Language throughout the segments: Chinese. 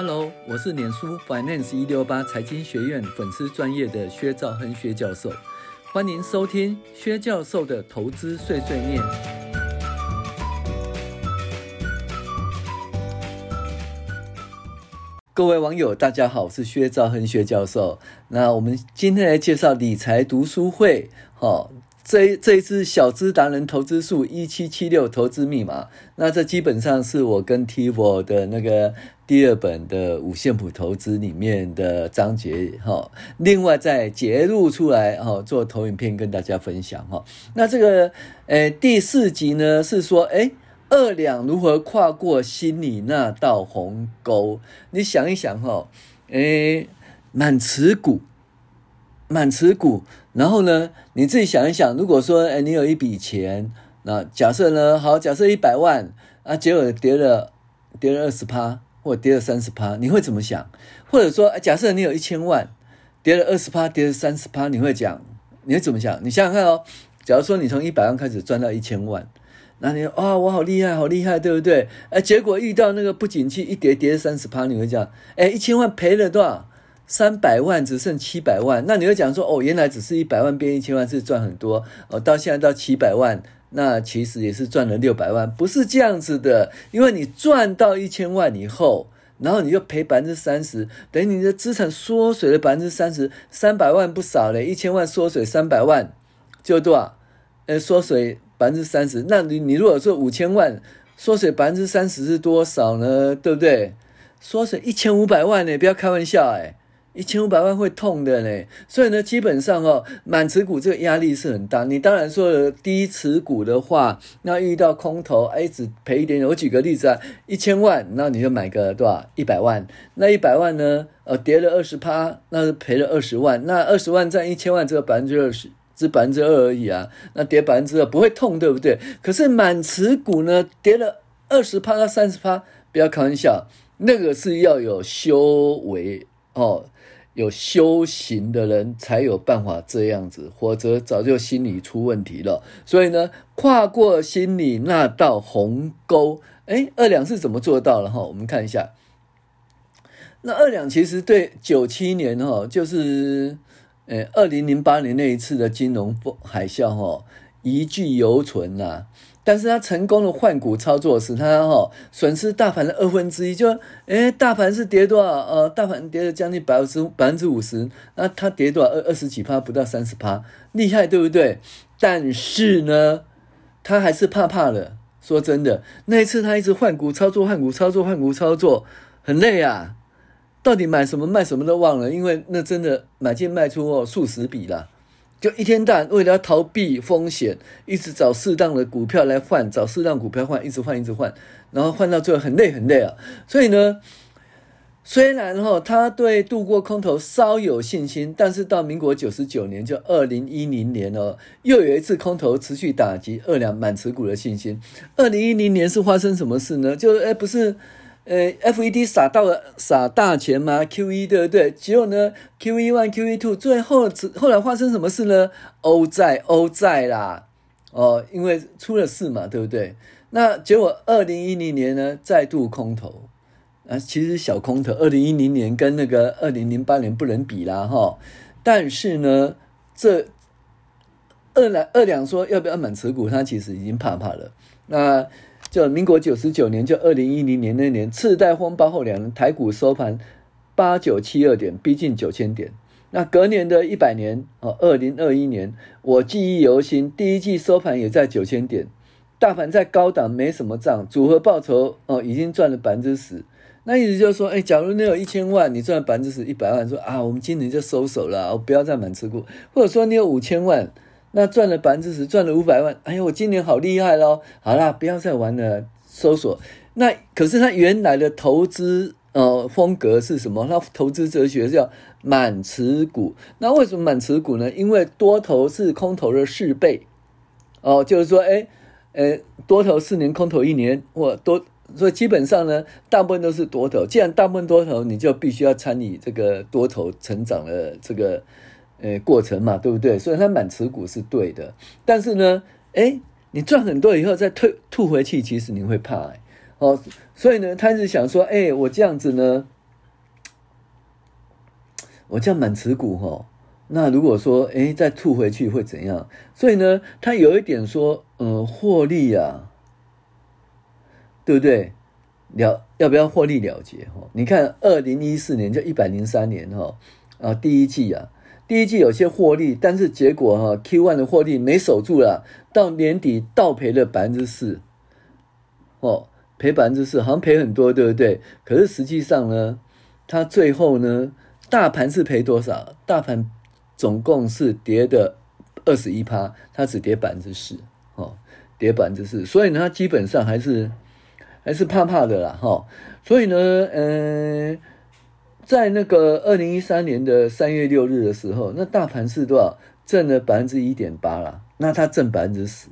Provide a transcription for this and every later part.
Hello，我是脸书 Finance 一六八财经学院粉丝专业的薛兆亨薛教授，欢迎收听薛教授的投资碎碎念。各位网友，大家好，我是薛兆亨薛教授。那我们今天来介绍理财读书会，哈。这这一支小资达人投资术一七七六投资密码，那这基本上是我跟 Tivo 的那个第二本的五线谱投资里面的章节哈，另外再截录出来哈，做投影片跟大家分享哈。那这个诶第四集呢是说诶二两如何跨过心里那道鸿沟？你想一想哈，诶满持股。满持股，然后呢，你自己想一想，如果说，哎，你有一笔钱，那假设呢，好，假设一百万，啊，结果跌了，跌了二十趴，或跌了三十趴，你会怎么想？或者说，假设你有一千万，跌了二十趴，跌了三十趴，你会讲，你会怎么想？你想想看哦，假如说你从一百万开始赚到一千万，那你啊，我好厉害，好厉害，对不对？哎，结果遇到那个不景气，一跌跌三十趴，你会讲，哎，一千万赔了多少？三百万只剩七百万，那你会讲说哦，原来只是一百万变一千万是赚很多哦，到现在到七百万，那其实也是赚了六百万，不是这样子的，因为你赚到一千万以后，然后你就赔百分之三十，等于你的资产缩水了百分之三十，三百万不少嘞，一千万缩水三百万就多少？呃，缩水百分之三十，那你你如果说五千万缩水百分之三十是多少呢？对不对？缩水一千五百万呢，不要开玩笑哎。一千五百万会痛的呢，所以呢，基本上哦，满持股这个压力是很大。你当然说低持股的话，那遇到空头，哎，只赔一点点。我举个例子啊，一千万，那你就买个多少？一百万。那一百万呢？呃，跌了二十趴，那是赔了二十万。那二十万占一千万，只有百分之二十，只百分之二而已啊。那跌百分之二不会痛，对不对？可是满持股呢，跌了二十趴到三十趴，不要开玩笑，那个是要有修为哦。有修行的人才有办法这样子，否则早就心理出问题了。所以呢，跨过心理那道鸿沟，哎，二两是怎么做到了哈？我们看一下，那二两其实对九七年哈，就是呃二零零八年那一次的金融海啸哈，遗句犹存呐。但是他成功的换股操作，使他哈损失大盘的二分之一。就诶大盘是跌多少？呃，大盘跌了将近百分之百分之五十，那他跌多少？二二十几趴，不到三十趴，厉害对不对？但是呢，他还是怕怕的。说真的，那一次他一直换股操作，换股操作，换股操作，很累啊。到底买什么卖什么都忘了，因为那真的买进卖出哦，数十笔了。就一天到晚为了要逃避风险，一直找适当的股票来换，找适当股票换，一直换，一直换，然后换到最后很累很累啊。所以呢，虽然哈他对度过空头稍有信心，但是到民国九十九年，就二零一零年哦，又有一次空头持续打击二两满持股的信心。二零一零年是发生什么事呢？就哎不是。呃，FED 撒到了撒大钱嘛？QE 对不对？结果呢，QE one、QE two，最后后来发生什么事呢？欧债、欧债啦，哦，因为出了事嘛，对不对？那结果二零一零年呢，再度空头，啊，其实小空头，二零一零年跟那个二零零八年不能比啦，哈。但是呢，这二两二两说要不要满持股，他其实已经怕怕了。那。就民国九十九年，就二零一零年那年次贷风暴后两年，台股收盘八九七二点，逼近九千点。那隔年的一百年哦，二零二一年，我记忆犹新，第一季收盘也在九千点，大盘在高档没什么涨，组合报酬哦已经赚了百分之十。那意思就是说，哎，假如你有一千万，你赚百分之十，一百万，说啊，我们今年就收手了，我不要再满持股，或者说你有五千万。那赚了百分之十，赚了五百万。哎呦，我今年好厉害喽！好啦，不要再玩了，搜索。那可是他原来的投资呃风格是什么？他投资哲学叫满持股。那为什么满持股呢？因为多头是空头的四倍哦，就是说，哎，呃，多头四年，空头一年，或多，所以基本上呢，大部分都是多头。既然大部分多头，你就必须要参与这个多头成长的这个。呃，过程嘛，对不对？所以它满持股是对的，但是呢，诶，你赚很多以后再退吐回去，其实你会怕，哦，所以呢，他是想说，诶，我这样子呢，我这样满持股哈，那如果说诶再吐回去会怎样？所以呢，他有一点说，嗯，获利啊，对不对？了要不要获利了结哈？你看二零一四年就一百零三年哈啊，第一季啊。第一季有些获利，但是结果哈，Q1 的获利没守住了，到年底倒赔了百分之四，哦，赔百分之四，好像赔很多，对不对？可是实际上呢，它最后呢，大盘是赔多少？大盘总共是跌的二十一趴，它只跌百分之四，哦，跌百分之四，所以呢，它基本上还是还是怕怕的啦，哈，所以呢，嗯、在那个二零一三年的三月六日的时候，那大盘是多少？挣了百分之一点八啦，那他挣百分之十。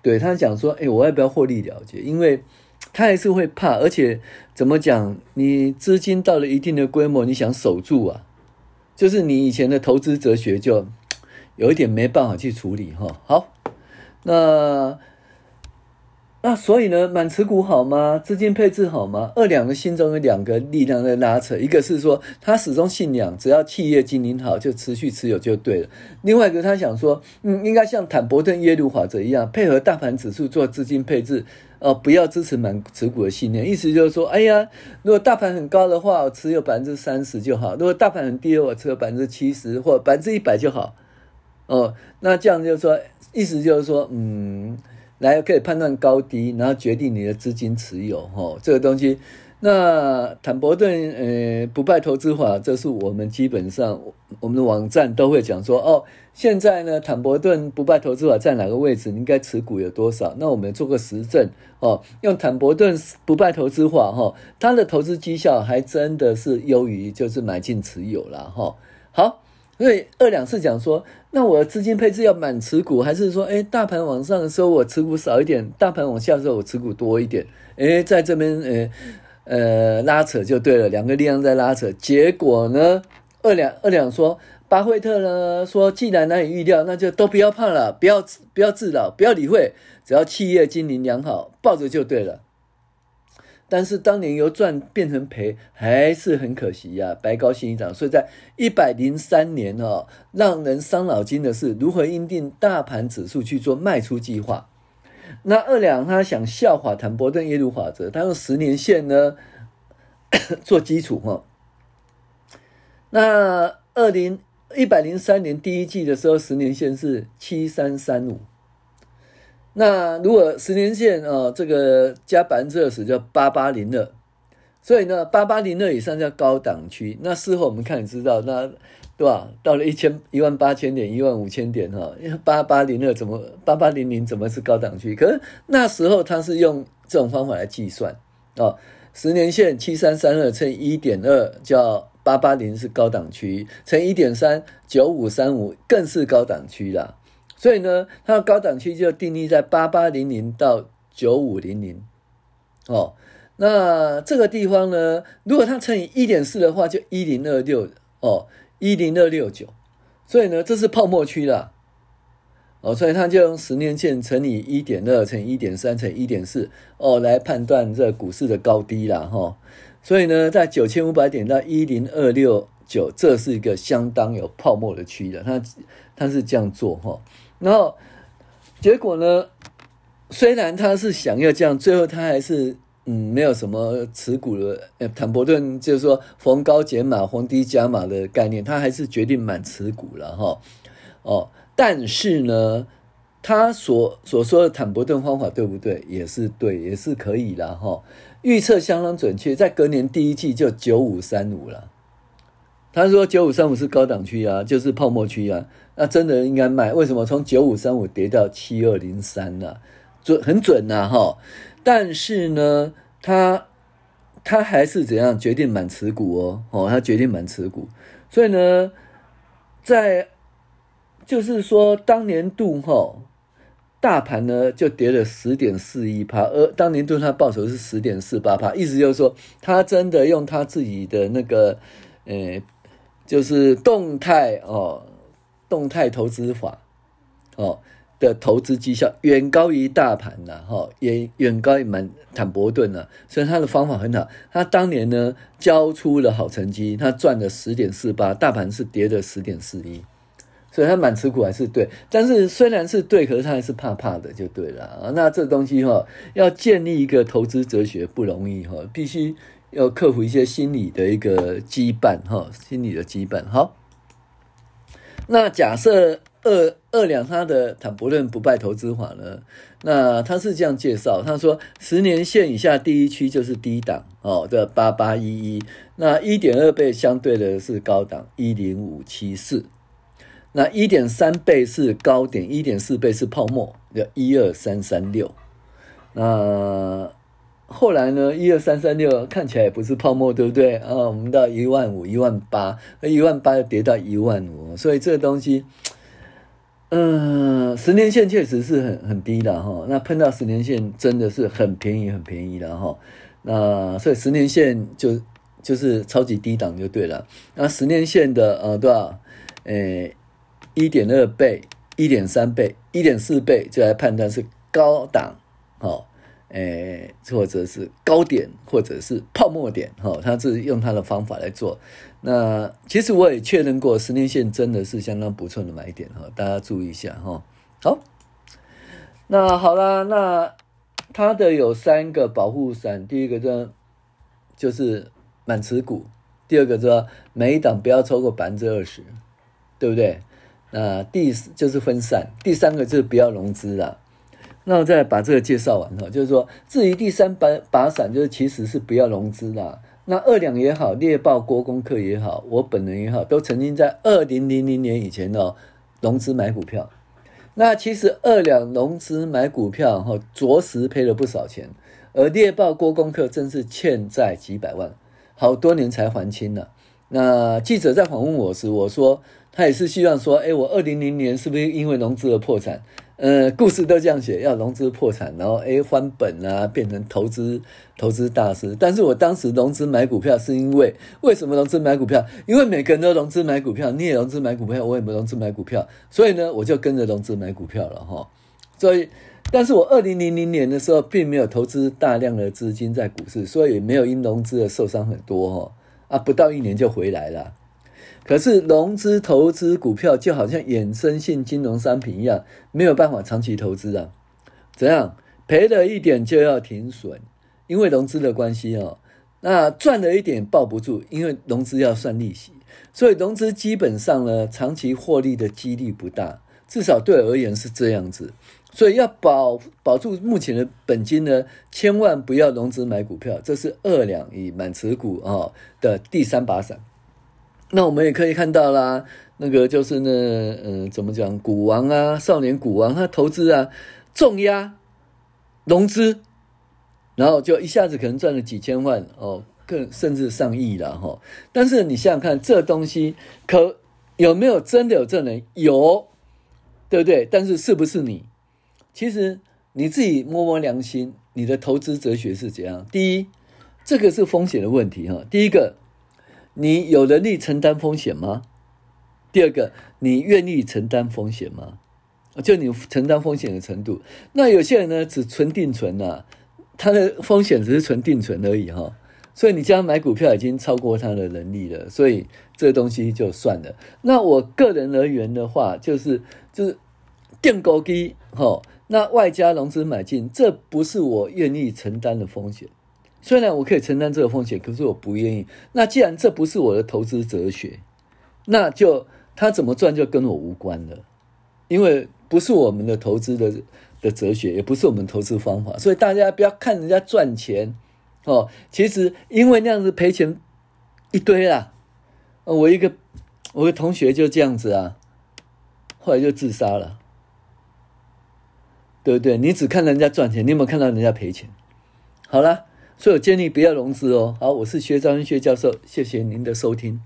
对，他讲说，哎，我要不要获利了结？因为他还是会怕，而且怎么讲？你资金到了一定的规模，你想守住啊，就是你以前的投资哲学就有一点没办法去处理哈。好，那。那所以呢，满持股好吗？资金配置好吗？二两个心中有两个力量在拉扯，一个是说他始终信仰，只要企业经营好，就持续持有就对了。另外一个他想说，嗯，应该像坦伯顿耶鲁法则一样，配合大盘指数做资金配置，哦，不要支持满持股的信念。意思就是说，哎呀，如果大盘很高的话，我持有百分之三十就好；如果大盘很低，我持有百分之七十或百分之一百就好。哦，那这样就是说，意思就是说，嗯。来可以判断高低，然后决定你的资金持有，哈，这个东西。那坦伯顿呃不败投资法，这是我们基本上我们的网站都会讲说，哦，现在呢坦伯顿不败投资法在哪个位置？你应该持股有多少？那我们做个实证，哦，用坦伯顿不败投资法，哈，它的投资绩效还真的是优于就是买进持有了，哈，好。所以二两是讲说，那我资金配置要满持股，还是说，哎，大盘往上的时候我持股少一点，大盘往下的时候我持股多一点？哎，在这边，呃，呃，拉扯就对了，两个力量在拉扯。结果呢，二两二两说，巴菲特呢说，既然难以预料，那就都不要怕了，不要不要自扰，不要理会，只要企业经营良好，抱着就对了。但是当年由赚变成赔，还是很可惜呀、白高兴一场。所以在一百零三年哦，让人伤脑筋的是如何因定大盘指数去做卖出计划。那二两他想效法坦伯顿耶鲁法则，他用十年线呢 做基础哈。那二零一百零三年第一季的时候，十年线是七三三五。那如果十年线啊，这个加百分之二十叫八八零二，所以呢，八八零二以上叫高档区。那事后我们看也知道，那对吧？到了一千一万八千点、一万五千点哈，八八零二怎么八八零零怎么是高档区？可是那时候他是用这种方法来计算哦，十年线七三三二乘一点二叫八八零是高档区，乘一点三九五三五更是高档区啦。所以呢，它的高档区就定义在八八零零到九五零零，哦，那这个地方呢，如果它乘以一点四的话，就一零二六哦，一零二六九，所以呢，这是泡沫区啦，哦，所以它就用十年线乘以一点二乘以一点三乘以一点四哦，来判断这股市的高低啦，哈、哦，所以呢，在九千五百点到一零二六九，这是一个相当有泡沫的区的，它它是这样做哈。哦然后结果呢？虽然他是想要这样，最后他还是嗯，没有什么持股的。呃，坦伯顿就是说逢高减码、逢低加码的概念，他还是决定满持股了哈。哦，但是呢，他所所说的坦伯顿方法对不对？也是对，也是可以了哈。预测相当准确，在隔年第一季就九五三五了。他说九五三五是高档区啊，就是泡沫区啊。那真的应该卖？为什么从九五三五跌到七二零三呢？准很准呐，哈！但是呢，他他还是怎样决定满持股哦？哦，他决定满持股，所以呢，在就是说当年度哈，大盘呢就跌了十点四一趴，而当年度他报酬是十点四八趴，意思就是说他真的用他自己的那个呃，就是动态哦。动态投资法，哦，的投资绩效远高于大盘呐，哈，也远高于满坦博顿呐，所以他的方法很好。他当年呢交出了好成绩，他赚了十点四八，大盘是跌了十点四一，所以他满持股还是对。但是虽然是对，可是他还是怕怕的，就对了啊。那这东西哈，要建立一个投资哲学不容易哈，必须要克服一些心理的一个羁绊哈，心理的羁绊。好。那假设二二两他的坦博论不败投资法呢？那他是这样介绍，他说十年线以下第一区就是低档哦的八八一一，那一点二倍相对的是高档一零五七四，那一点三倍是高点，一点四倍是泡沫，叫一二三三六，那。后来呢，一二三三六看起来也不是泡沫，对不对啊？我们到一万五、一万八，那一万八又跌到一万五，所以这个东西，嗯，十年线确实是很很低的哈。那碰到十年线真的是很便宜、很便宜的哈。那所以十年线就就是超级低档就对了。那十年线的呃多少？诶，一点二倍、一点三倍、一点四倍，就来判断是高档，好。诶，或者是高点，或者是泡沫点，哈，他是用他的方法来做。那其实我也确认过，十年线真的是相当不错的买点，哈，大家注意一下，哈。好，那好啦，那它的有三个保护伞，第一个呢就是满持股，第二个说每一档不要超过百分之二十，对不对？那第就是分散，第三个就是不要融资啦。那我再把这个介绍完哈，就是说，至于第三把把伞，就是其实是不要融资啦。那二两也好，猎豹郭公克也好，我本人也好，都曾经在二零零零年以前哦融资买股票。那其实二两融资买股票哈，着实赔了不少钱。而猎豹郭公克真是欠债几百万，好多年才还清了。那记者在访问我时，我说他也是希望说，哎，我二零零年是不是因为融资而破产？呃，故事都这样写，要融资破产，然后诶翻本啊，变成投资投资大师。但是我当时融资买股票，是因为为什么融资买股票？因为每个人都融资买股票，你也融资买股票，我也没融资买股票，所以呢，我就跟着融资买股票了哈。所以，但是我二零零零年的时候，并没有投资大量的资金在股市，所以也没有因融资而受伤很多哈。啊，不到一年就回来了。可是融资投资股票就好像衍生性金融商品一样，没有办法长期投资啊。怎样？赔了一点就要停损，因为融资的关系哦。那赚了一点抱不住，因为融资要算利息，所以融资基本上呢，长期获利的几率不大，至少对我而言是这样子。所以要保保住目前的本金呢，千万不要融资买股票，这是二两以满持股啊的第三把伞。那我们也可以看到啦，那个就是呢，嗯、呃，怎么讲？股王啊，少年股王，他投资啊，重压融资，然后就一下子可能赚了几千万哦，更甚至上亿了哈、哦。但是你想想看，这东西可有没有真的有这人？有，对不对？但是是不是你？其实你自己摸摸良心，你的投资哲学是怎样？第一，这个是风险的问题哈。第一个。你有能力承担风险吗？第二个，你愿意承担风险吗？就你承担风险的程度。那有些人呢，只存定存呐、啊，他的风险只是存定存而已哈。所以你这样买股票已经超过他的能力了，所以这东西就算了。那我个人而言的话，就是就是垫高低哈，那外加融资买进，这不是我愿意承担的风险。虽然我可以承担这个风险，可是我不愿意。那既然这不是我的投资哲学，那就他怎么赚就跟我无关了，因为不是我们的投资的的哲学，也不是我们投资方法。所以大家不要看人家赚钱哦，其实因为那样子赔钱一堆啦。我一个我的同学就这样子啊，后来就自杀了，对不对？你只看人家赚钱，你有没有看到人家赔钱？好了。所以我建议不要融资哦。好，我是薛章薛教授，谢谢您的收听。